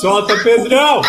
Solta, Pedrão!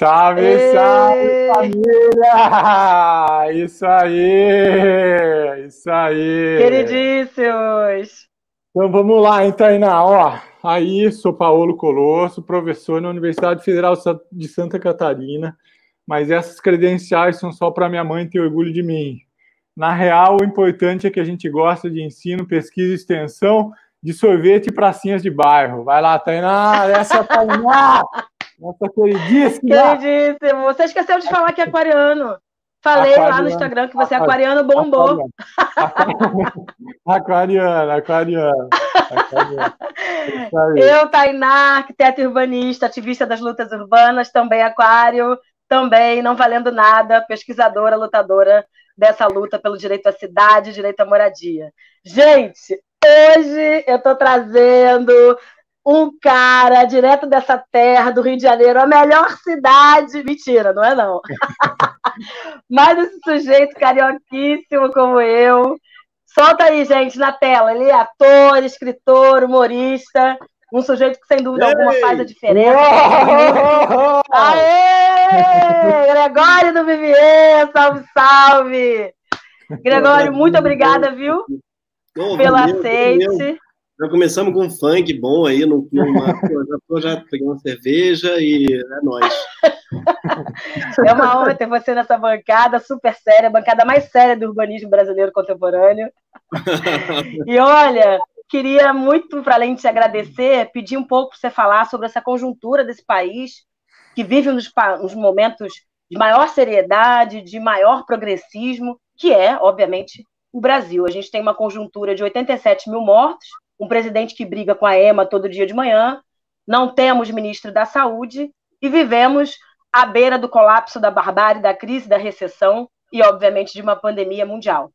Salve, Ê! salve, família! Isso aí! Isso aí! Queridíssimos! Então vamos lá, hein, Tainá? Ó, aí sou Paulo Colosso, professor na Universidade Federal de Santa Catarina, mas essas credenciais são só para minha mãe ter orgulho de mim. Na real, o importante é que a gente gosta de ensino, pesquisa e extensão de sorvete e pracinhas de bairro. Vai lá, Tainá! Essa é a Tainá! Nossa queridíssima! Queridíssimo! Você esqueceu de falar que é aquariano. Falei lá Aquariano. no Instagram que você é aquariano bombou. Aquariana. Isso aí. Eu, Tainá, arquiteta urbanista, ativista das lutas urbanas, também aquário, também não valendo nada, pesquisadora, lutadora dessa luta pelo direito à cidade, direito à moradia. Gente, hoje eu estou trazendo um cara direto dessa terra do Rio de Janeiro, a melhor cidade. Mentira, não é não. Mas esse sujeito carioquíssimo como eu. Solta aí, gente, na tela. Ele é ator, escritor, humorista. Um sujeito que, sem dúvida alguma, Ei! faz a diferença. Aê! Gregório do Vivier, salve, salve! Gregório, muito obrigada, viu? Ô, Pelo valeu. aceite. Já começamos com um funk bom aí, no, numa, já tô já pegando uma cerveja e é nóis. É uma honra ter você nessa bancada super séria, a bancada mais séria do urbanismo brasileiro contemporâneo. E olha, queria muito, para além de te agradecer, pedir um pouco para você falar sobre essa conjuntura desse país que vive uns, uns momentos de maior seriedade, de maior progressismo, que é, obviamente, o Brasil. A gente tem uma conjuntura de 87 mil mortos, um presidente que briga com a EMA todo dia de manhã, não temos ministro da Saúde e vivemos à beira do colapso da barbárie, da crise, da recessão e, obviamente, de uma pandemia mundial.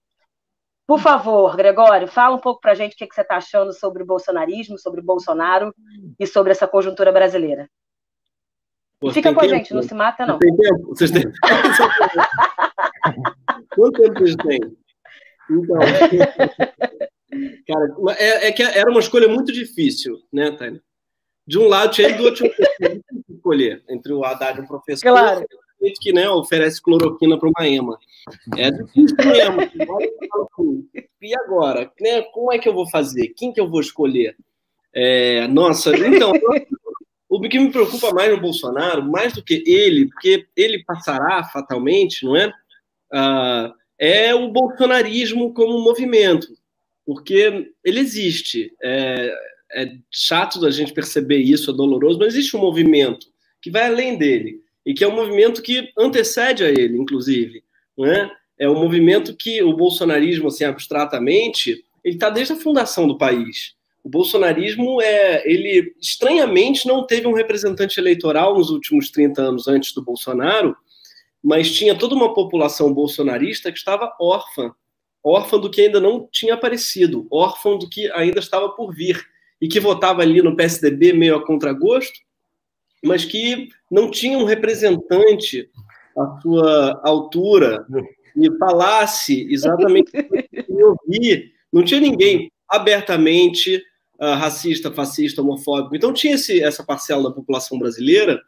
Por favor, Gregório, fala um pouco para a gente o que, que você está achando sobre o bolsonarismo, sobre o Bolsonaro e sobre essa conjuntura brasileira. Pô, fica com a tempo? gente, não se mata, não. Tem tempo? Vocês têm Quanto tempo vocês têm? Então, cara, é, é que era uma escolha muito difícil, né, Tânia? De um lado tinha do outro tinha escolher entre o Haddad e o professor. Claro. que né, oferece cloroquina para uma EMA. É difícil mesmo. E agora? Né, como é que eu vou fazer? Quem que eu vou escolher? É, nossa, então, o que me preocupa mais no Bolsonaro, mais do que ele, porque ele passará fatalmente, não é? Ah, é o bolsonarismo como movimento, porque ele existe. É, é chato da gente perceber isso, é doloroso, mas existe um movimento que vai além dele e que é um movimento que antecede a ele, inclusive, não é? É um movimento que o bolsonarismo, assim, abstratamente, ele está desde a fundação do país. O bolsonarismo é, ele estranhamente não teve um representante eleitoral nos últimos 30 anos antes do Bolsonaro, mas tinha toda uma população bolsonarista que estava órfã, órfã do que ainda não tinha aparecido, órfã do que ainda estava por vir e que votava ali no PSDB meio a contragosto, mas que não tinha um representante à sua altura e falasse exatamente o que eu ouvi. Não tinha ninguém abertamente uh, racista, fascista, homofóbico. Então tinha esse, essa parcela da população brasileira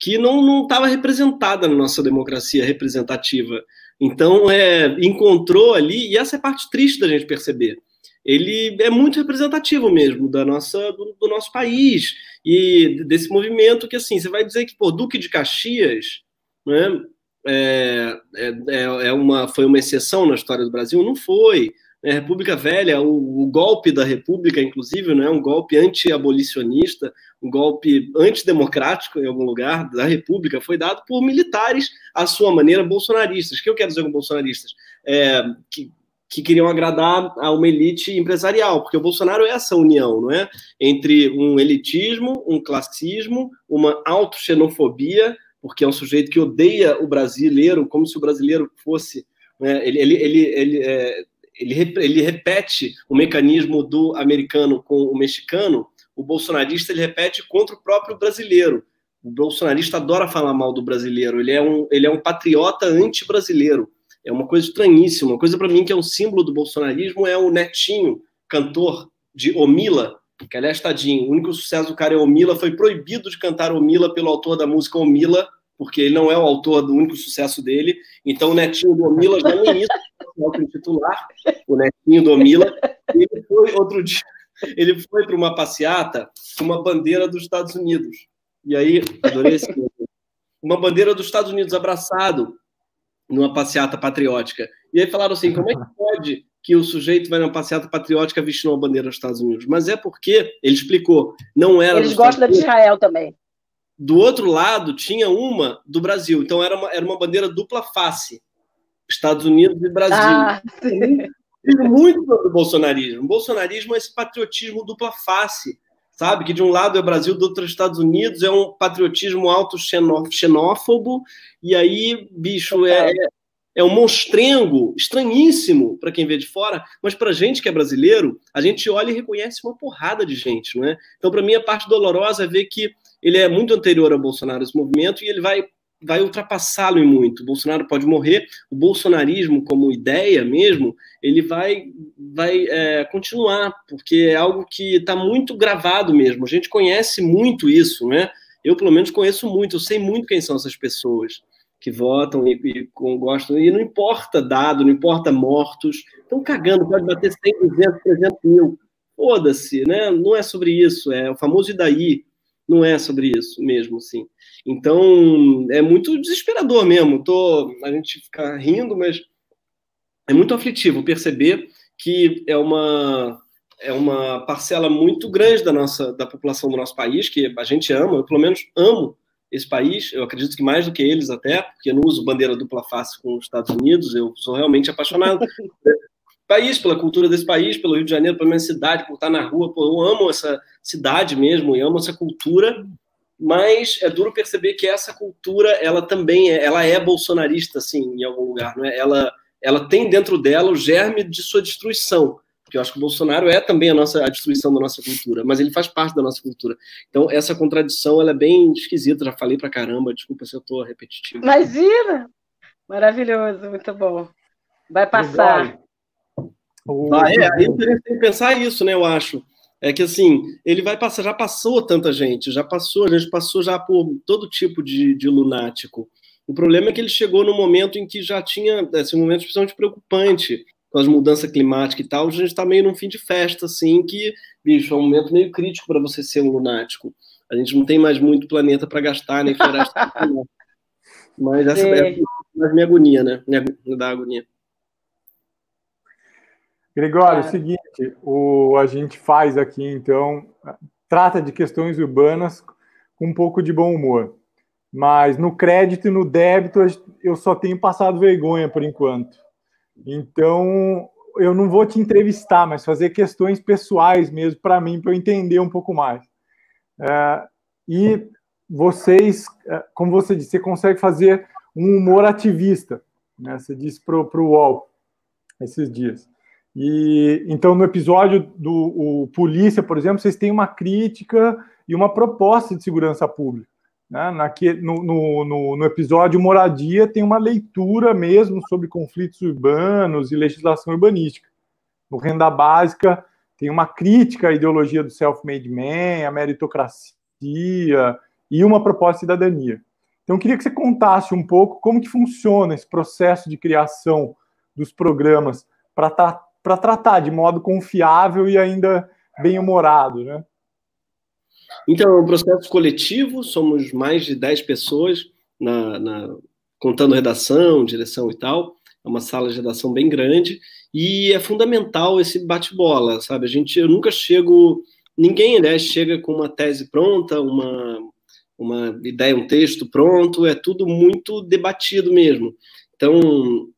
que não estava representada na nossa democracia representativa. Então, é, encontrou ali, e essa é a parte triste da gente perceber, ele é muito representativo mesmo da nossa, do, do, nosso país e desse movimento que, assim, você vai dizer que, pô, Duque de Caxias, né, é, é, é uma, foi uma exceção na história do Brasil? Não foi. É, República Velha, o, o, golpe da República, inclusive, não é um golpe anti-abolicionista, um golpe antidemocrático em algum lugar da República, foi dado por militares à sua maneira bolsonaristas. O que eu quero dizer com bolsonaristas? É, que, que queriam agradar a uma elite empresarial, porque o Bolsonaro é essa união, não é? Entre um elitismo, um classismo, uma autoxenofobia, porque é um sujeito que odeia o brasileiro, como se o brasileiro fosse. Né? Ele, ele, ele, ele, é, ele, ele repete o mecanismo do americano com o mexicano, o bolsonarista ele repete contra o próprio brasileiro. O bolsonarista adora falar mal do brasileiro, ele é um, ele é um patriota anti-brasileiro. É uma coisa estranhíssima. Uma coisa para mim que é um símbolo do bolsonarismo é o Netinho, cantor de Omila, que aliás, tadinho, o único sucesso do cara é Omila, foi proibido de cantar Omila pelo autor da música Omila, porque ele não é o autor do único sucesso dele. Então o Netinho do Omila já início, o titular, o Netinho do Omila, ele foi outro dia, ele foi para uma passeata com uma bandeira dos Estados Unidos. E aí, adorei esse uma bandeira dos Estados Unidos abraçado numa passeata patriótica. E aí falaram assim: como é que pode que o sujeito vai numa passeata patriótica vestindo uma bandeira dos Estados Unidos? Mas é porque, ele explicou, não era. Eles gostam da de Israel também. Do outro lado, tinha uma do Brasil. Então, era uma, era uma bandeira dupla face. Estados Unidos e Brasil. Ah, muito do bolsonarismo. O bolsonarismo é esse patriotismo dupla face sabe? Que de um lado é o Brasil, do outro é os Estados Unidos, é um patriotismo auto-xenófobo, e aí, bicho, é, é um monstrengo estranhíssimo para quem vê de fora, mas para gente que é brasileiro, a gente olha e reconhece uma porrada de gente, não é? Então, para mim, a parte dolorosa é ver que ele é muito anterior ao Bolsonaro, esse movimento, e ele vai vai ultrapassá-lo em muito. O Bolsonaro pode morrer, o bolsonarismo como ideia mesmo, ele vai, vai é, continuar, porque é algo que está muito gravado mesmo. A gente conhece muito isso, né? Eu, pelo menos, conheço muito, eu sei muito quem são essas pessoas que votam e, e gostam, e não importa dado, não importa mortos, estão cagando, pode bater 100, 200, 300 mil, foda-se, né? Não é sobre isso, é o famoso e daí, não é sobre isso mesmo, assim. Então, é muito desesperador mesmo. Tô, a gente fica rindo, mas é muito aflitivo perceber que é uma é uma parcela muito grande da nossa da população do nosso país que a gente ama, eu pelo menos amo esse país, eu acredito que mais do que eles até, porque eu não uso bandeira dupla face com os Estados Unidos, eu sou realmente apaixonado país, pela cultura desse país, pelo Rio de Janeiro, pela minha cidade, por estar na rua, eu amo essa cidade mesmo, eu amo essa cultura, mas é duro perceber que essa cultura, ela também é, ela é bolsonarista, assim, em algum lugar, não é? Ela, ela tem dentro dela o germe de sua destruição, porque eu acho que o Bolsonaro é também a nossa a destruição da nossa cultura, mas ele faz parte da nossa cultura. Então essa contradição ela é bem esquisita. Já falei pra caramba, desculpa se eu tô repetitivo. Imagina, maravilhoso, muito bom. Vai passar. Legal. Ah, é, aí tem que pensar isso, né? Eu acho. É que assim, ele vai passar, já passou tanta gente, já passou, a gente passou já por todo tipo de, de lunático. O problema é que ele chegou no momento em que já tinha esse momento especialmente preocupante com as mudanças climáticas e tal, a gente está meio num fim de festa, assim, que, bicho, é um momento meio crítico para você ser um lunático. A gente não tem mais muito planeta para gastar, nem floresta. Mas essa é, é a minha agonia, né? Me dá agonia. Gregório, é o seguinte, o, a gente faz aqui, então, trata de questões urbanas com um pouco de bom humor. Mas no crédito e no débito eu só tenho passado vergonha por enquanto. Então eu não vou te entrevistar, mas fazer questões pessoais mesmo para mim, para eu entender um pouco mais. É, e vocês, é, como você disse, você consegue fazer um humor ativista. Né? Você disse para o UOL esses dias. E então no episódio do polícia, por exemplo, vocês têm uma crítica e uma proposta de segurança pública. Né? Naque, no, no, no, episódio moradia tem uma leitura mesmo sobre conflitos urbanos e legislação urbanística. No renda básica tem uma crítica à ideologia do self-made man, a meritocracia e uma proposta de cidadania. Então eu queria que você contasse um pouco como que funciona esse processo de criação dos programas para para tratar de modo confiável e ainda bem-humorado, né? Então, é um processo coletivo, somos mais de 10 pessoas na, na, contando redação, direção e tal. É uma sala de redação bem grande e é fundamental esse bate-bola, sabe? A gente, eu nunca chego, ninguém, né, chega com uma tese pronta, uma, uma ideia, um texto pronto, é tudo muito debatido mesmo. Então,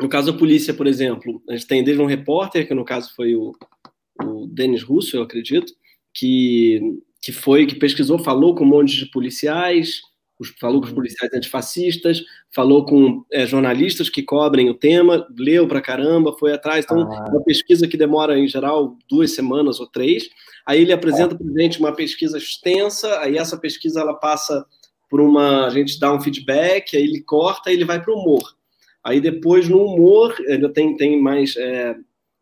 no caso da polícia, por exemplo, a gente tem desde um repórter, que no caso foi o, o Denis Russo, eu acredito, que, que foi, que pesquisou, falou com um monte de policiais, falou com os uhum. policiais antifascistas, falou com é, jornalistas que cobrem o tema, leu pra caramba, foi atrás. Então, ah. uma pesquisa que demora, em geral, duas semanas ou três. Aí ele apresenta para a gente uma pesquisa extensa, aí essa pesquisa ela passa por uma. A gente dá um feedback, aí ele corta e ele vai para o humor. Aí depois, no humor, ainda tem, tem mais é,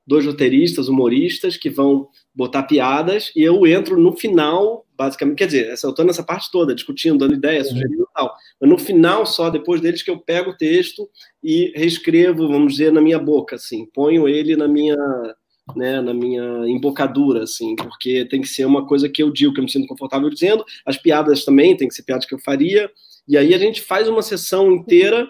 dois roteiristas, humoristas, que vão botar piadas, e eu entro no final basicamente, quer dizer, eu estou nessa parte toda, discutindo, dando ideias, uhum. sugerindo e tal. Mas no final, só depois deles, que eu pego o texto e reescrevo, vamos dizer, na minha boca, assim, ponho ele na minha, né, na minha embocadura, assim, porque tem que ser uma coisa que eu digo, que eu me sinto confortável dizendo, as piadas também, tem que ser piadas que eu faria, e aí a gente faz uma sessão inteira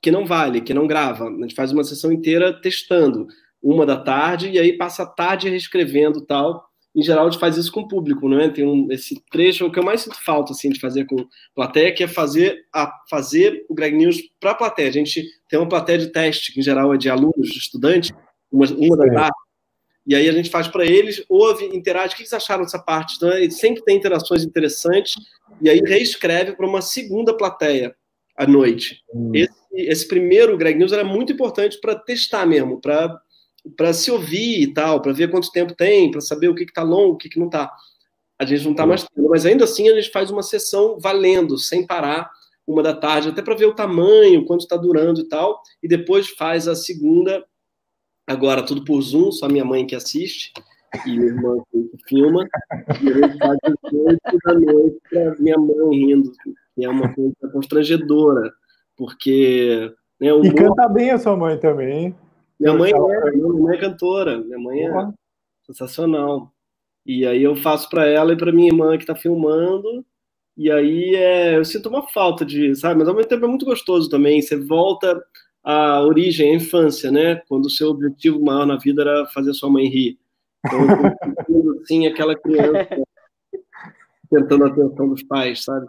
que não vale, que não grava, a gente faz uma sessão inteira testando, uma da tarde, e aí passa a tarde reescrevendo tal, em geral, a gente faz isso com o público, né? Tem um, esse trecho, o que eu mais sinto falta, assim, de fazer com plateia, que é fazer, a, fazer o Greg News para a plateia. A gente tem uma plateia de teste, que em geral é de alunos, de estudantes, uma, uma da tarde, e aí a gente faz para eles, ouve, interage, o que eles acharam dessa parte? Então, ele sempre tem interações interessantes, e aí reescreve para uma segunda plateia à noite. Hum. Esse, esse primeiro Greg News era muito importante para testar mesmo, para se ouvir e tal, para ver quanto tempo tem, para saber o que está longo, o que, que não está. A gente não está mais tendo, mas ainda assim a gente faz uma sessão valendo, sem parar, uma da tarde, até para ver o tamanho, quanto está durando e tal, e depois faz a segunda, agora tudo por Zoom, só minha mãe que assiste, e minha irmã que filma, e a gente faz às oito da noite para minha mãe rindo, que é uma coisa constrangedora, porque... Né, e canta bem a sua mãe também, hein? Minha mãe, é, minha mãe é cantora, minha mãe é uhum. sensacional. E aí eu faço para ela e para minha irmã que está filmando. E aí é, eu sinto uma falta de, sabe? Mas ao mesmo tempo é muito gostoso também. Você volta à origem, à infância, né? Quando o seu objetivo maior na vida era fazer sua mãe rir. Então, eu assim, aquela criança tentando a atenção dos pais, sabe?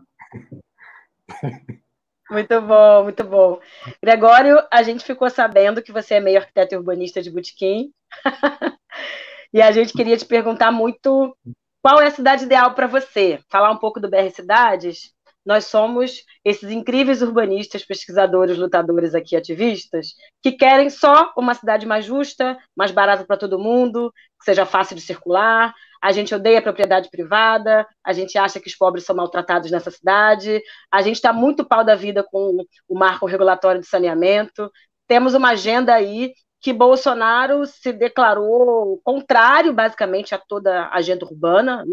Muito bom, muito bom. Gregório, a gente ficou sabendo que você é meio arquiteto urbanista de Botequim. e a gente queria te perguntar muito qual é a cidade ideal para você. Falar um pouco do BR Cidades. Nós somos esses incríveis urbanistas, pesquisadores, lutadores aqui, ativistas, que querem só uma cidade mais justa, mais barata para todo mundo, que seja fácil de circular, a gente odeia a propriedade privada, a gente acha que os pobres são maltratados nessa cidade, a gente está muito pau da vida com o marco regulatório de saneamento. Temos uma agenda aí que Bolsonaro se declarou contrário, basicamente, a toda a agenda urbana.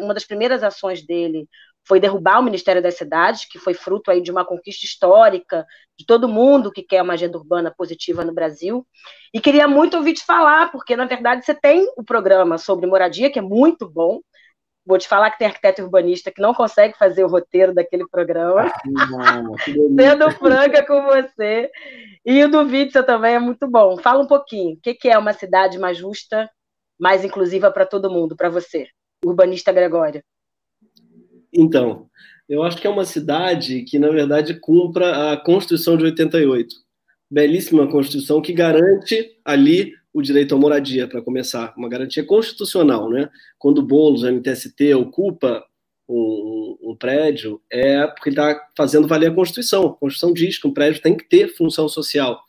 Uma das primeiras ações dele foi derrubar o Ministério das Cidades, que foi fruto aí de uma conquista histórica de todo mundo que quer uma agenda urbana positiva no Brasil. E queria muito ouvir te falar, porque na verdade você tem o um programa sobre moradia, que é muito bom. Vou te falar que tem arquiteto urbanista que não consegue fazer o roteiro daquele programa. Não, Sendo franca com você. E o do Witzel também é muito bom. Fala um pouquinho. O que é uma cidade mais justa, mais inclusiva para todo mundo, para você, urbanista Gregório? Então, eu acho que é uma cidade que, na verdade, cumpra a Constituição de 88. Belíssima Constituição que garante ali o direito à moradia, para começar. Uma garantia constitucional, né? Quando Boulos, o MTST, ocupa um, um, prédio, é porque está fazendo valer a Constituição. A Constituição diz que um prédio tem que ter função social.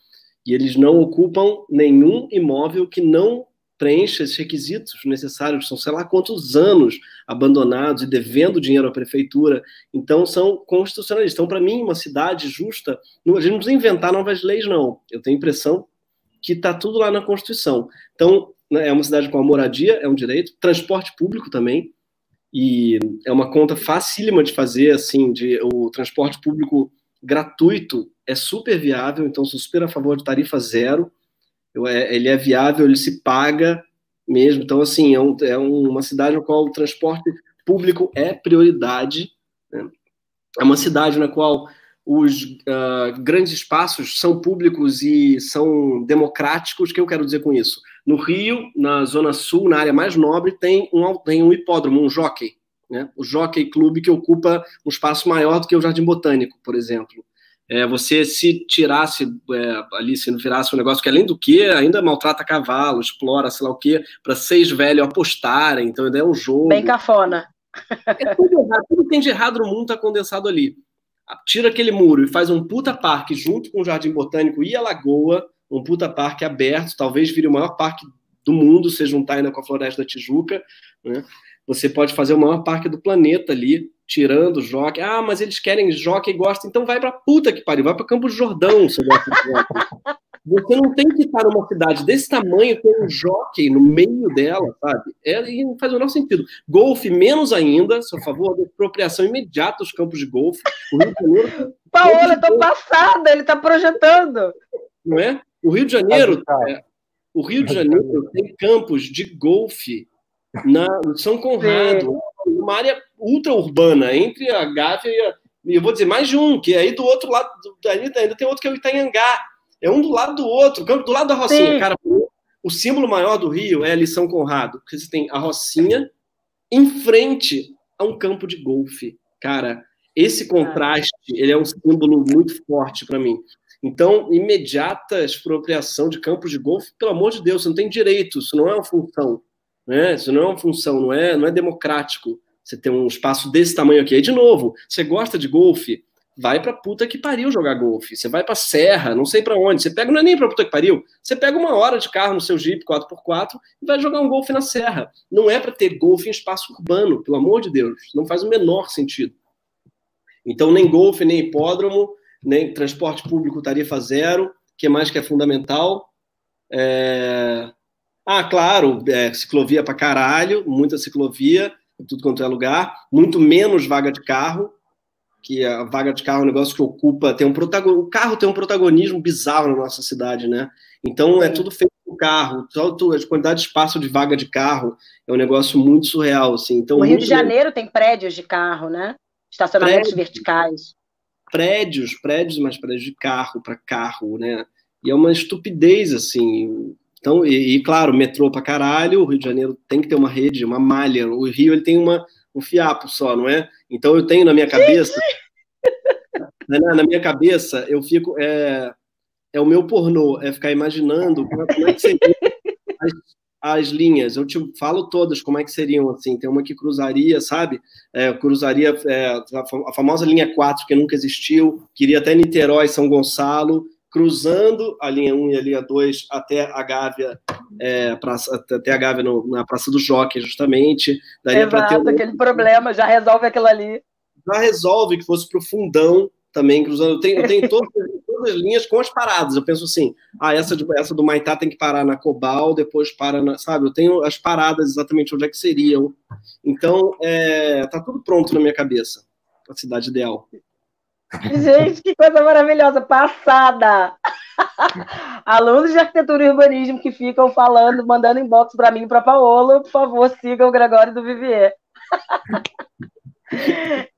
E eles não ocupam nenhum imóvel que não preencha esses requisitos necessários, são sei lá quantos anos abandonados e devendo dinheiro à prefeitura, então são constitucionalistas. Então, para mim, uma cidade justa, a gente não precisa inventar novas leis, não. Eu tenho a impressão que está tudo lá na Constituição. Então, né, é uma cidade com a moradia, é um direito, transporte público também, e é uma conta facílima de fazer, assim, de o transporte público gratuito é super viável, então sou super a favor de tarifa zero, ele é viável, ele se paga mesmo. Então, assim, é, um, é uma cidade na qual o transporte público é prioridade. Né? É uma cidade na qual os uh, grandes espaços são públicos e são democráticos. O que eu quero dizer com isso? No Rio, na Zona Sul, na área mais nobre, tem um, tem um hipódromo, um jockey. Né? O Jockey Clube, que ocupa um espaço maior do que o Jardim Botânico, por exemplo. É, você se tirasse é, ali, se não virasse um negócio que, além do que, ainda maltrata cavalo, explora, sei lá o quê, para seis velhos apostarem, então é um jogo. Bem cafona. É tudo errado, tudo tem de errado no mundo está condensado ali. Tira aquele muro e faz um puta parque junto com o Jardim Botânico e a Lagoa, um puta parque aberto, talvez vire o maior parque do mundo, se juntar ainda com a Floresta da Tijuca, né? Você pode fazer o maior parque do planeta ali, tirando o jockey. Ah, mas eles querem jockey e gostam, então vai pra puta que pariu, vai pra Campo Jordão, se gosta de jockey. Você não tem que estar numa cidade desse tamanho com um jockey no meio dela, sabe? É, e não faz o menor sentido. Golfe, menos ainda, sou a favor da expropriação imediata dos campos de golfe. O Rio de Janeiro. Paola, tô passada, ele tá projetando. Não é? O Rio de Janeiro. É, o Rio de Janeiro tem campos de golfe na São Conrado, Sim. Uma área ultra urbana, entre a Gávea e a, eu vou dizer mais de um, que aí do outro lado, ainda, ainda tem outro que é o Itanhangá. É um do lado do outro, do lado da Rocinha. Sim. Cara, o símbolo maior do Rio é ali São Conrado, porque você tem a Rocinha em frente a um campo de golfe. Cara, esse contraste, ele é um símbolo muito forte para mim. Então, imediata expropriação de campos de golfe, pelo amor de Deus, você não tem direito, isso não é uma função. Né? Isso não é uma função, não é, não é democrático você ter um espaço desse tamanho aqui. Aí, de novo, você gosta de golfe, vai pra puta que pariu jogar golfe. Você vai pra serra, não sei para onde. Você pega, não é nem pra puta que pariu. Você pega uma hora de carro no seu Jeep 4x4 e vai jogar um golfe na serra. Não é para ter golfe em espaço urbano, pelo amor de Deus. Não faz o menor sentido. Então, nem golfe, nem hipódromo, nem transporte público tarifa zero. O que mais que é fundamental? É... Ah, claro, é, ciclovia para caralho, muita ciclovia, tudo quanto é lugar, muito menos vaga de carro, que a vaga de carro é um negócio que ocupa, tem um protagon... o carro tem um protagonismo bizarro na nossa cidade, né? Então é tudo feito com carro, a quantidade de espaço de vaga de carro é um negócio muito surreal, assim. Então, o Rio de Janeiro tem prédios de carro, né? Estacionamentos prédios, verticais. Prédios, prédios, mas prédios de carro para carro, né? E é uma estupidez, assim. Então, e, e claro, metrô para caralho, o Rio de Janeiro tem que ter uma rede, uma malha. O Rio ele tem uma, um fiapo só, não é? Então eu tenho na minha cabeça, na, na, minha cabeça, eu fico é, é o meu pornô, é ficar imaginando como é que seriam as, as, linhas. Eu te falo todas como é que seriam assim. Tem uma que cruzaria, sabe? É, cruzaria é, a famosa linha 4 que nunca existiu, queria até Niterói, São Gonçalo cruzando a linha 1 e a linha 2 até a Gávea, é, praça, até a Gávea no, na Praça do Jockey, justamente. Daria Exato, ter um... aquele problema, já resolve aquilo ali. Já resolve que fosse para o fundão também, cruzando. Eu tenho, eu tenho todas, todas, as linhas com as paradas. Eu penso assim, ah, essa, de, essa do Maitá tem que parar na Cobal, depois para na. Sabe, eu tenho as paradas exatamente onde é que seriam. Então, é, tá tudo pronto na minha cabeça. A cidade ideal. Gente, que coisa maravilhosa, passada! Alunos de arquitetura e urbanismo que ficam falando, mandando inbox para mim e para Paola, por favor, sigam o Gregório do Vivier.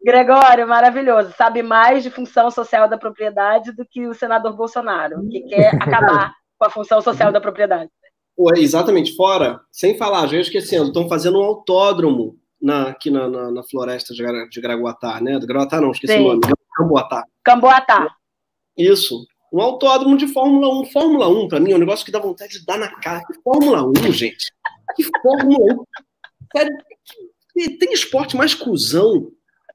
Gregório, maravilhoso. Sabe mais de função social da propriedade do que o senador Bolsonaro, que quer acabar com a função social da propriedade. Exatamente, fora, sem falar, já esquecendo, estão fazendo um autódromo na, aqui na, na, na floresta de, de Graguatá, né? Do Graguatá não, esqueci Sim. o nome. Camboatá. Camboatá. Isso. Um autódromo de Fórmula 1. Fórmula 1, para mim, é um negócio que dá vontade de dar na cara. Que Fórmula 1, gente? Que Fórmula 1? Sério, tem esporte mais cuzão?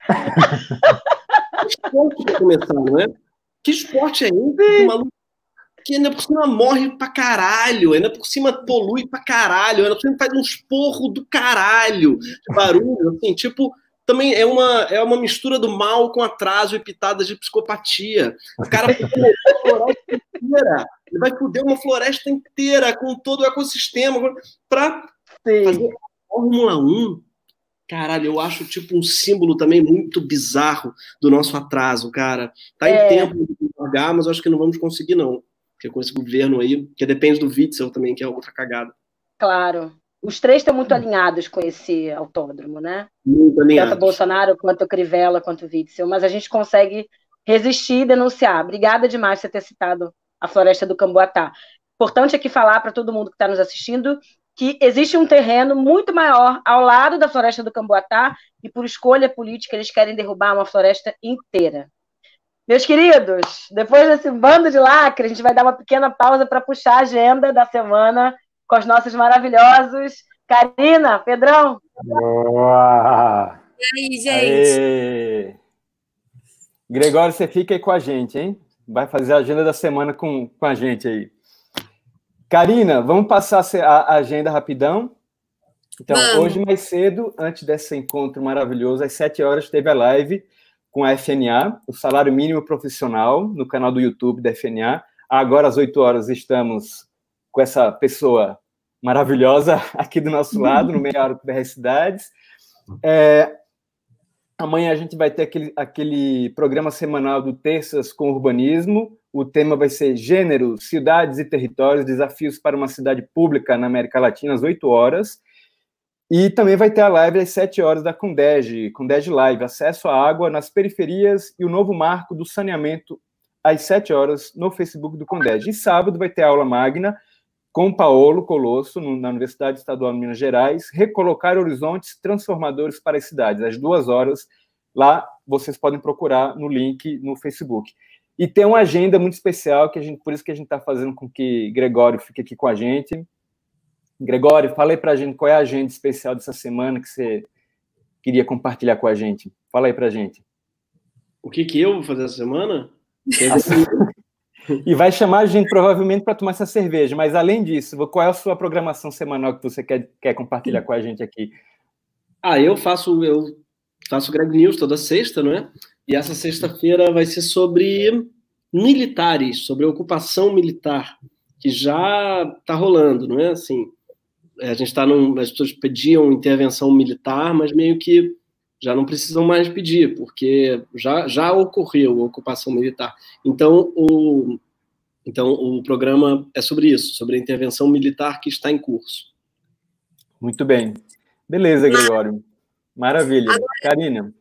que esporte pra começar, não é? Que esporte é esse? Maluco que ainda por cima morre pra caralho, ainda por cima polui pra caralho, ainda por cima faz um esporro do caralho de barulho, assim, tipo, também é uma, é uma mistura do mal com atraso e pitadas de psicopatia. O cara vai foder uma floresta inteira, ele vai foder uma floresta inteira com todo o ecossistema para fazer Fórmula 1. Caralho, eu acho tipo um símbolo também muito bizarro do nosso atraso, cara. Tá é. em tempo de largar, mas acho que não vamos conseguir, não. porque com esse governo aí, que depende do Witzel também, que é outra cagada. Claro. Os três estão muito alinhados com esse autódromo, né? Muito alinhados. Tanto Bolsonaro, quanto Crivella, quanto Witzel. Mas a gente consegue resistir e denunciar. Obrigada demais por você ter citado a floresta do Camboatá. Importante aqui falar para todo mundo que está nos assistindo que existe um terreno muito maior ao lado da floresta do Camboatá e por escolha política eles querem derrubar uma floresta inteira. Meus queridos, depois desse bando de lacre, a gente vai dar uma pequena pausa para puxar a agenda da semana com os nossos maravilhosos. Karina, Pedrão. Boa! E aí, gente? Aê. Gregório, você fica aí com a gente, hein? Vai fazer a agenda da semana com, com a gente aí. Karina, vamos passar a agenda rapidão? Então, vamos. hoje mais cedo, antes desse encontro maravilhoso, às 7 horas, teve a live com a FNA, o salário mínimo profissional, no canal do YouTube da FNA. Agora, às 8 horas, estamos com essa pessoa maravilhosa aqui do nosso lado, no Meia Hora das Cidades. É, amanhã a gente vai ter aquele, aquele programa semanal do Terças com Urbanismo. O tema vai ser Gênero, Cidades e Territórios, Desafios para uma Cidade Pública na América Latina, às 8 horas. E também vai ter a live às 7 horas da Condege, Condege Live, acesso à água nas periferias e o novo marco do saneamento às 7 horas no Facebook do Condege. E sábado vai ter aula magna com Paolo Colosso, na Universidade Estadual de Minas Gerais, recolocar horizontes transformadores para as cidades, às duas horas. Lá vocês podem procurar no link no Facebook. E tem uma agenda muito especial, que a gente, por isso que a gente está fazendo com que Gregório fique aqui com a gente. Gregório, fala aí para a gente qual é a agenda especial dessa semana que você queria compartilhar com a gente. Fala aí para a gente. O que, que eu vou fazer essa semana? e vai chamar a gente provavelmente para tomar essa cerveja, mas além disso, qual é a sua programação semanal que você quer, quer compartilhar com a gente aqui? Ah, eu faço eu faço Greg News toda sexta, não é? E essa sexta-feira vai ser sobre militares, sobre ocupação militar, que já está rolando, não é? Assim, é, a gente está num. As pessoas pediam intervenção militar, mas meio que já não precisam mais pedir, porque já, já ocorreu a ocupação militar. Então o, então, o programa é sobre isso, sobre a intervenção militar que está em curso. Muito bem. Beleza, Gregório. Maravilha. Agora, Karina.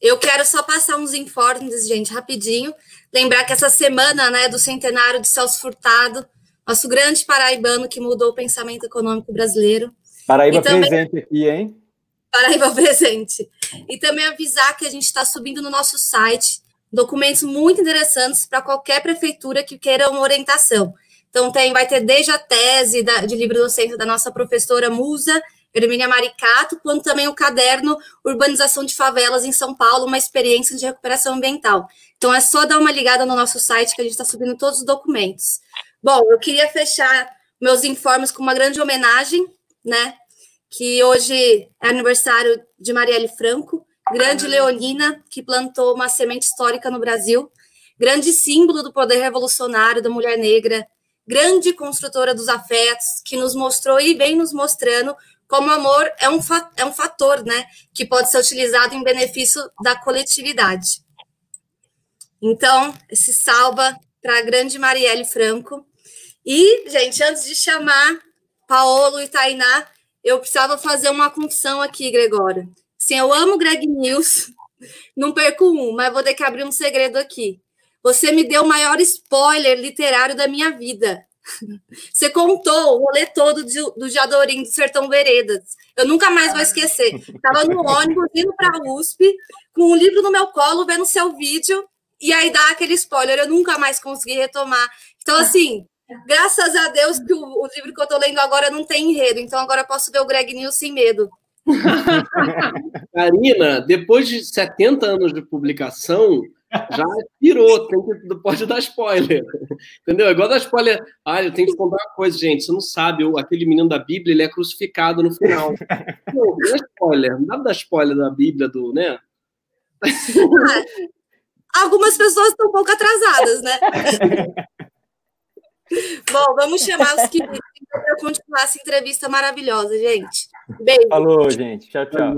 Eu quero só passar uns informes, gente, rapidinho. Lembrar que essa semana, né, do centenário de Celso Furtado, nosso grande paraibano que mudou o pensamento econômico brasileiro. Paraíba também, presente aqui, hein? Paraíba presente. E também avisar que a gente está subindo no nosso site documentos muito interessantes para qualquer prefeitura que queira uma orientação. Então, tem, vai ter desde a tese da, de livre docência da nossa professora Musa, Hermínia Maricato, quanto também o caderno Urbanização de Favelas em São Paulo, uma experiência de recuperação ambiental. Então, é só dar uma ligada no nosso site que a gente está subindo todos os documentos. Bom, eu queria fechar meus informes com uma grande homenagem, né? Que hoje é aniversário de Marielle Franco, grande leonina que plantou uma semente histórica no Brasil, grande símbolo do poder revolucionário da mulher negra, grande construtora dos afetos, que nos mostrou e vem nos mostrando como o amor é um, é um fator, né, que pode ser utilizado em benefício da coletividade. Então, esse salva para a grande Marielle Franco, e, gente, antes de chamar Paolo e Tainá, eu precisava fazer uma confissão aqui, Gregório. Sim, eu amo Greg News, não perco um, mas vou ter que abrir um segredo aqui. Você me deu o maior spoiler literário da minha vida. Você contou o rolê todo de, do Jadorim do Sertão Veredas. Eu nunca mais vou esquecer. Estava no ônibus, indo para a USP, com um livro no meu colo, vendo seu vídeo, e aí dá aquele spoiler. Eu nunca mais consegui retomar. Então, assim, Graças a Deus que o, o, livro que eu estou lendo agora não tem enredo, então agora eu posso ver o Greg News sem medo. Karina, depois de 70 anos de publicação, já virou, tem que, pode dar spoiler. Entendeu? É igual dar spoiler. Ah, eu tenho que contar uma coisa, gente. Você não sabe, aquele menino da Bíblia, ele é crucificado no final. Não, não é spoiler, não dá pra dar spoiler da Bíblia, do, né? Ah, algumas pessoas estão um pouco atrasadas, né? Bom, vamos chamar os queridos para continuar essa entrevista maravilhosa, gente. Beijo. Falou, gente. Tchau, tchau.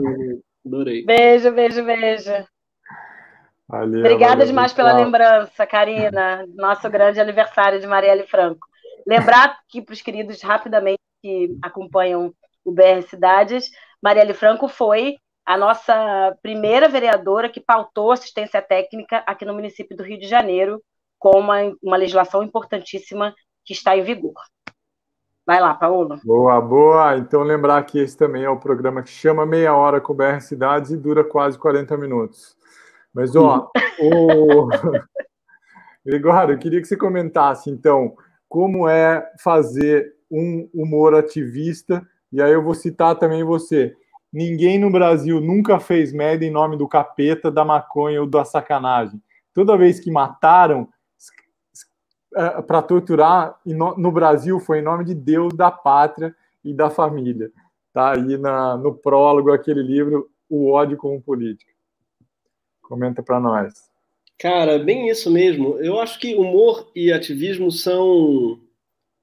Adorei. Beijo, beijo, beijo. Valeu, Obrigada valeu, demais pela lembrança, Karina. Nosso grande aniversário de Marielle Franco. Lembrar que para os queridos rapidamente que acompanham o BR Cidades, Marielle Franco foi a nossa primeira vereadora que pautou assistência técnica aqui no município do Rio de Janeiro, com uma, uma legislação importantíssima que está em vigor. Vai lá, Paulo. Boa, boa. Então, lembrar que esse também é o programa que chama Meia Hora com BR Cidades e dura quase 40 minutos. Mas, ó, o... Gregório, eu queria que você comentasse, então, como é fazer um humor ativista, e aí eu vou citar também você. Ninguém no Brasil nunca fez merda em nome do capeta, da maconha ou da sacanagem. Toda vez que mataram, é, para torturar no Brasil foi em nome de Deus, da pátria e da família. Tá aí na, no prólogo aquele livro, O ódio como política. Comenta para nós. Cara, bem isso mesmo. Eu acho que humor e ativismo são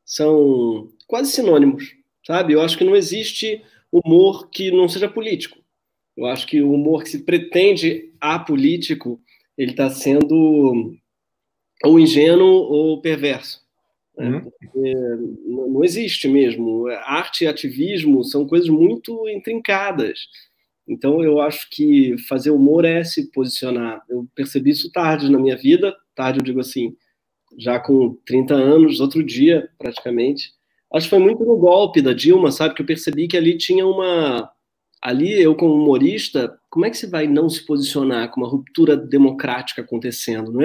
são quase sinônimos, sabe? Eu acho que não existe humor que não seja político. Eu acho que o humor que se pretende apolítico, ele está sendo ou ingênuo ou perverso. Né? Uhum. Não existe mesmo. Arte e ativismo são coisas muito intrincadas. Então, eu acho que fazer humor é se posicionar. Eu percebi isso tarde na minha vida, tarde eu digo assim, já com 30 anos, outro dia, praticamente. Acho que foi muito no golpe da Dilma, sabe? Que eu percebi que ali tinha uma. Ali, eu, como humorista, como é que você vai não se posicionar com uma ruptura democrática acontecendo, não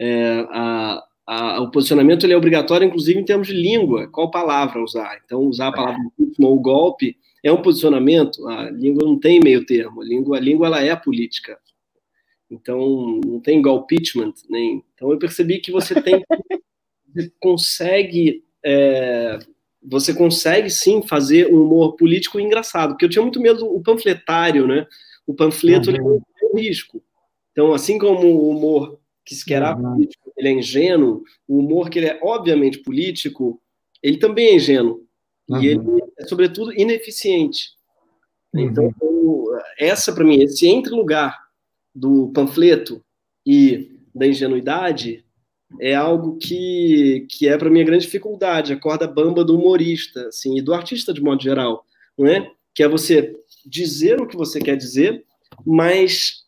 é? a, a, o posicionamento ele é obrigatório, inclusive em termos de língua, qual palavra usar. Então, usar a palavra ou golpe é um posicionamento, a língua não tem meio termo, a língua, a língua ela é política. Então, não tem golpeachment, nem. Então, eu percebi que você tem. você consegue. É, você consegue sim fazer um humor político engraçado, porque eu tinha muito medo do panfletário, né? O panfleto uhum. é um risco. Então, assim como o humor que se quer uhum. político, ele é ingênuo, o humor que ele é obviamente político, ele também é ingênuo. Uhum. E ele é, sobretudo, ineficiente. Uhum. Então, essa, para mim, esse entre-lugar do panfleto e da ingenuidade é algo que, que é, para mim, a grande dificuldade, a corda bamba do humorista, assim, e do artista de modo geral, não é? Que é você dizer o que você quer dizer, mas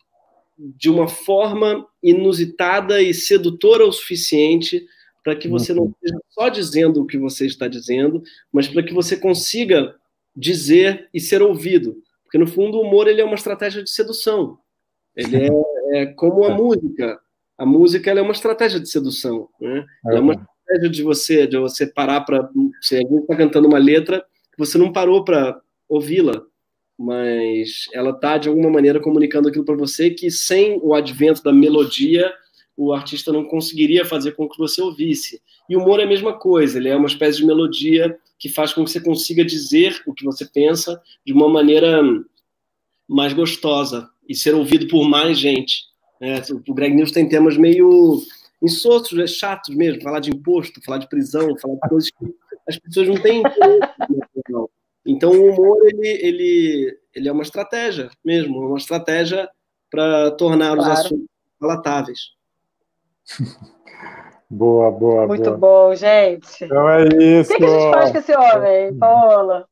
de uma forma inusitada e sedutora o suficiente para que você não esteja só dizendo o que você está dizendo, mas para que você consiga dizer e ser ouvido. Porque, no fundo, o humor ele é uma estratégia de sedução. Ele é, é como a música. A música é uma estratégia de sedução. Né? É uma estratégia de você, de você parar para. Se alguém está cantando uma letra, você não parou para ouvi-la mas ela está de alguma maneira comunicando aquilo para você que sem o advento da melodia o artista não conseguiria fazer com que você ouvisse. E o humor é a mesma coisa, ele é uma espécie de melodia que faz com que você consiga dizer o que você pensa de uma maneira mais gostosa e ser ouvido por mais gente. Né? O Greg News tem temas meio insotos, é chatos mesmo, falar de imposto, falar de prisão, falar de coisas que as pessoas não têm então, o humor ele, ele, ele é uma estratégia mesmo, uma estratégia para tornar claro. os assuntos palatáveis. boa, boa, Muito boa. bom, gente. Então é isso. O que, que a gente faz com esse homem, Paola?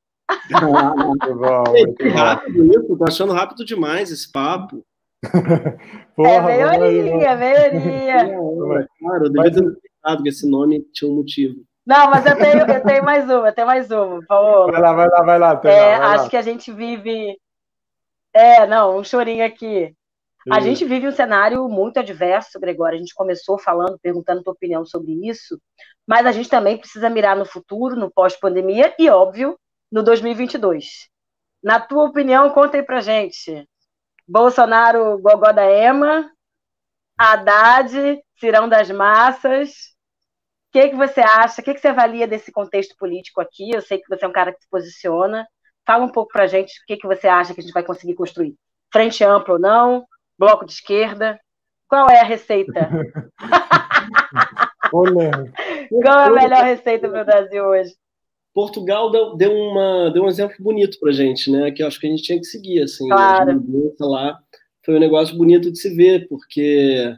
muito bom, muito rápido isso, tô achando rápido demais esse papo. Porra, é melhoria, melhoria. Claro, eu devia ter que esse nome tinha um motivo. Não, mas eu tenho, eu tenho mais uma, eu tenho mais uma, Paulo. Vai lá, vai lá, vai lá. É, vai acho lá. que a gente vive. É, não, um chorinho aqui. A gente vive um cenário muito adverso, Gregório. A gente começou falando, perguntando tua opinião sobre isso, mas a gente também precisa mirar no futuro, no pós-pandemia e, óbvio, no 2022. Na tua opinião, conta aí pra gente. Bolsonaro, gogó da Ema, Haddad, Cirão das Massas, o que, que você acha? O que, que você avalia desse contexto político aqui? Eu sei que você é um cara que se posiciona. Fala um pouco para a gente o que, que você acha que a gente vai conseguir construir. Frente ampla ou não? Bloco de esquerda? Qual é a receita? Qual é a melhor receita para o Brasil hoje? Portugal deu, deu, uma, deu um exemplo bonito para a gente, né? Que eu acho que a gente tinha que seguir, assim. Claro. lá foi um negócio bonito de se ver, porque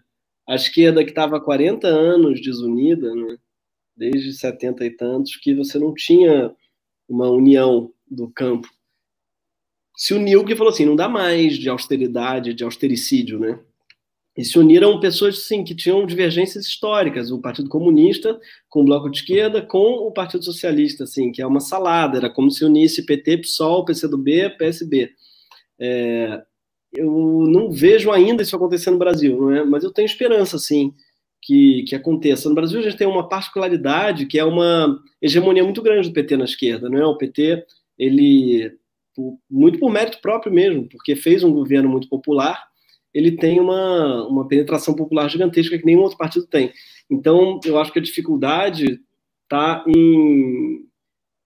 a esquerda que estava há 40 anos desunida, né, desde 70 e tantos, que você não tinha uma união do campo, se uniu que falou assim, não dá mais de austeridade, de austericídio, né? E se uniram pessoas sim, que tinham divergências históricas, o Partido Comunista com o Bloco de Esquerda, com o Partido Socialista, assim, que é uma salada, era como se unisse PT, PSOL, PCdoB, PSB. É, eu não vejo ainda isso acontecer no Brasil, não é? mas eu tenho esperança, sim, que, que aconteça. No Brasil a gente tem uma particularidade que é uma hegemonia muito grande do PT na esquerda, não é? O PT, ele, muito por mérito próprio mesmo, porque fez um governo muito popular, ele tem uma, uma penetração popular gigantesca que nenhum outro partido tem. Então, eu acho que a dificuldade está em,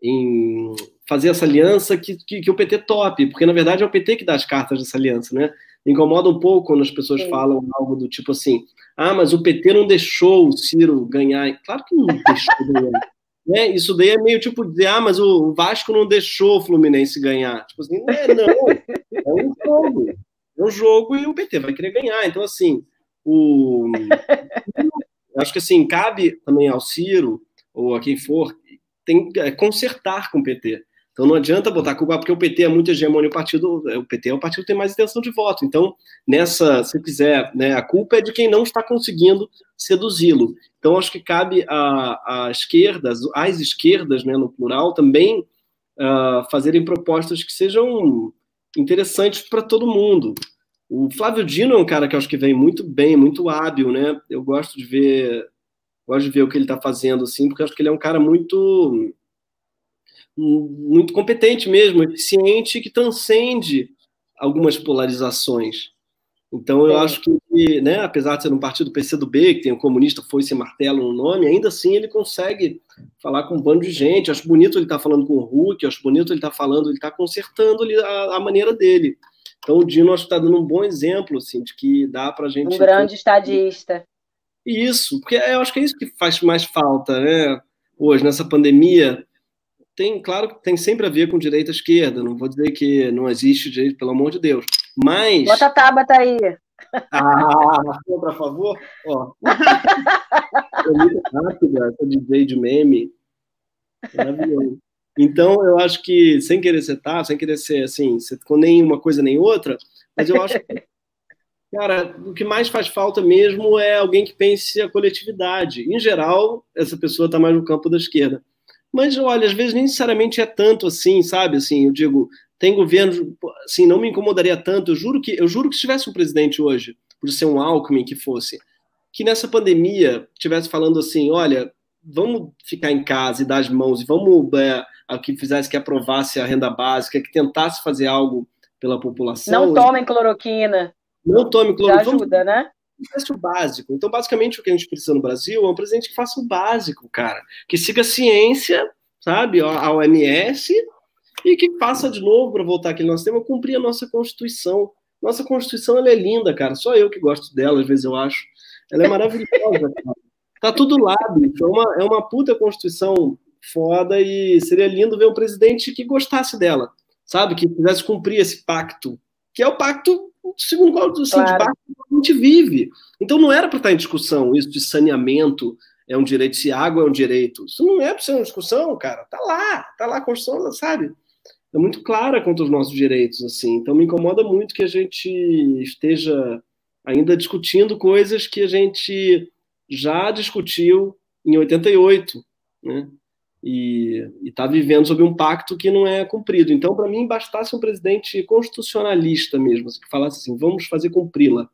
em fazer essa aliança que, que, que, o PT tope, porque na verdade é o PT que dá as cartas dessa aliança, né? Me incomoda um pouco quando as pessoas Sim. falam algo do tipo assim: ah, mas o PT não deixou o Ciro ganhar. Claro que não deixou ganhar. Né? Isso daí é meio tipo dizer, ah, mas o Vasco não deixou o Fluminense ganhar. Tipo assim, não é, não. É um jogo. É um jogo e o PT vai querer ganhar. Então, assim, o. acho que assim, cabe também ao Ciro, ou a quem for, tem é, consertar com o PT. Então não adianta botar culpa, porque o PT é muito hegemônico, o partido, o PT é o partido que tem mais intenção de voto. Então, nessa, se quiser, né, a culpa é de quem não está conseguindo seduzi-lo. Então, acho que cabe à, esquerda, às esquerdas, né, no plural, também uh, fazerem propostas que sejam interessantes para todo mundo. O Flávio Dino é um cara que eu acho que vem muito bem, muito hábil, né? Eu gosto de ver, gosto de ver o que ele está fazendo, assim, porque acho que ele é um cara muito muito competente mesmo, eficiente, que transcende algumas polarizações. Então, eu é. acho que, né, apesar de ser um partido PCdoB, que tem o um comunista foi sem martelo no nome, ainda assim ele consegue falar com um bando de gente. Acho bonito ele estar tá falando com o Huck, acho bonito ele estar tá falando, ele está consertando a, a, maneira dele. Então, o Dino acho que está dando um bom exemplo, assim, de que dá para a gente... Um grande estadista. Isso, porque eu acho que é isso que faz mais falta, né, hoje, nessa pandemia, tem, claro que tem sempre a ver com direita e esquerda. Não vou dizer que não existe direito, pelo amor de Deus. Mas. Bota a Tabata aí. Ah, por favor? Ó. é muito rápida, essa DJ de meme. Maravilhoso. Então, eu acho que, sem querer ser tá, sem querer ser assim, com nem uma coisa nem outra, mas eu acho que, cara, o que mais faz falta mesmo é alguém que pense a coletividade. Em geral, essa pessoa está mais no campo da esquerda. Mas, olha, às vezes nem necessariamente é tanto assim, sabe? Assim, eu digo, tem governos, assim, não me incomodaria tanto. Eu juro que, eu juro que se tivesse um presidente hoje, por ser um Alckmin que fosse, que nessa pandemia tivesse falando assim, olha, vamos ficar em casa e dar as mãos, e vamos é, que fizesse que aprovasse a renda básica, que tentasse fazer algo pela população. Não tomem cloroquina. Não tomem cloroquina. Já ajuda, né? fizesse o básico. Então, basicamente, o que a gente precisa no Brasil é um presidente que faça o básico, cara. Que siga a ciência, sabe, a OMS, e que faça de novo, para voltar aqui no nosso tema, cumprir a nossa Constituição. Nossa Constituição, ela é linda, cara. Só eu que gosto dela, às vezes eu acho. Ela é maravilhosa, cara. Tá tudo lá, bicho. É uma, é uma puta Constituição foda e seria lindo ver um presidente que gostasse dela, sabe? Que quisesse cumprir esse pacto, que é o pacto segundo qual assim, claro. a gente vive. Então não era para estar em discussão isso de saneamento é um direito, se água é um direito. Isso não é para ser uma discussão, cara. Tá lá, tá lá a Constituição, sabe? É muito clara quanto aos nossos direitos, assim. Então me incomoda muito que a gente esteja ainda discutindo coisas que a gente já discutiu em 88, né? E está vivendo sob um pacto que não é cumprido. Então, para mim, bastasse um presidente constitucionalista mesmo, que falasse assim: vamos fazer cumpri-la.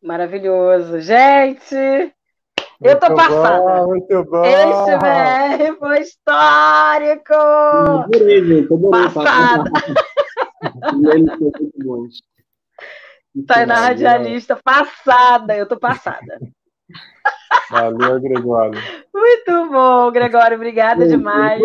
Maravilhoso. Gente, eu tô passada. Bom, muito bom. Esse BR foi histórico. Adorei, gente. Adorei. Passada. Tá na radialista passada, eu tô passada. Valeu, Gregório. Muito bom, Gregório. Obrigada demais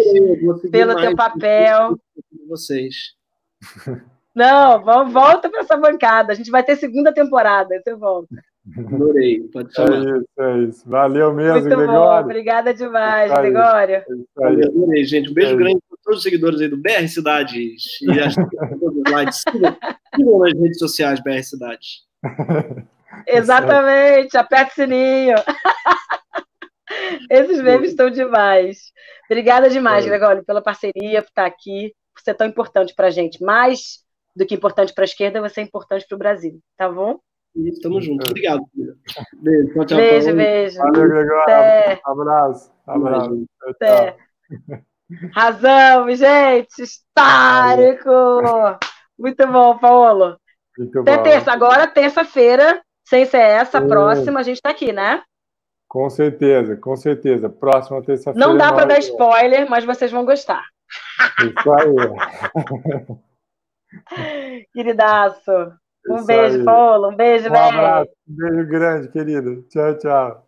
pelo teu papel. Vocês. Não, vamos, volta para essa bancada. A gente vai ter segunda temporada. Você volta. Adorei, pode chamar. É isso, é isso. Valeu mesmo, Muito Gregório. Bom. Obrigada demais, é Gregório. É adorei, gente. Um beijo é grande para todos os seguidores aí do BR Cidades e as todos lá de cima. sigam nas redes sociais BR Cidades. Exatamente, aperta o sininho. Esses memes estão demais. Obrigada demais, é. Gregório, pela parceria, por estar aqui, por ser tão importante para a gente. Mais do que importante para a esquerda, você é importante para o Brasil, tá bom? Tamo junto. Obrigado. Beijo, tchau, tchau. Beijo, beijo. Valeu, Gregório. Até. Abraço. Abraço. Até. Razão, gente. Histórico. Muito bom, Paulo. Muito Até bom. terça. Agora, terça-feira, sem ser essa, próxima, a gente está aqui, né? Com certeza, com certeza. Próxima terça-feira. Não dá para dar spoiler, mas vocês vão gostar. Isso aí. Queridaço. Um Isso beijo, aí. Paulo. Um beijo, um abraço, um beijo grande, querido. Tchau, tchau.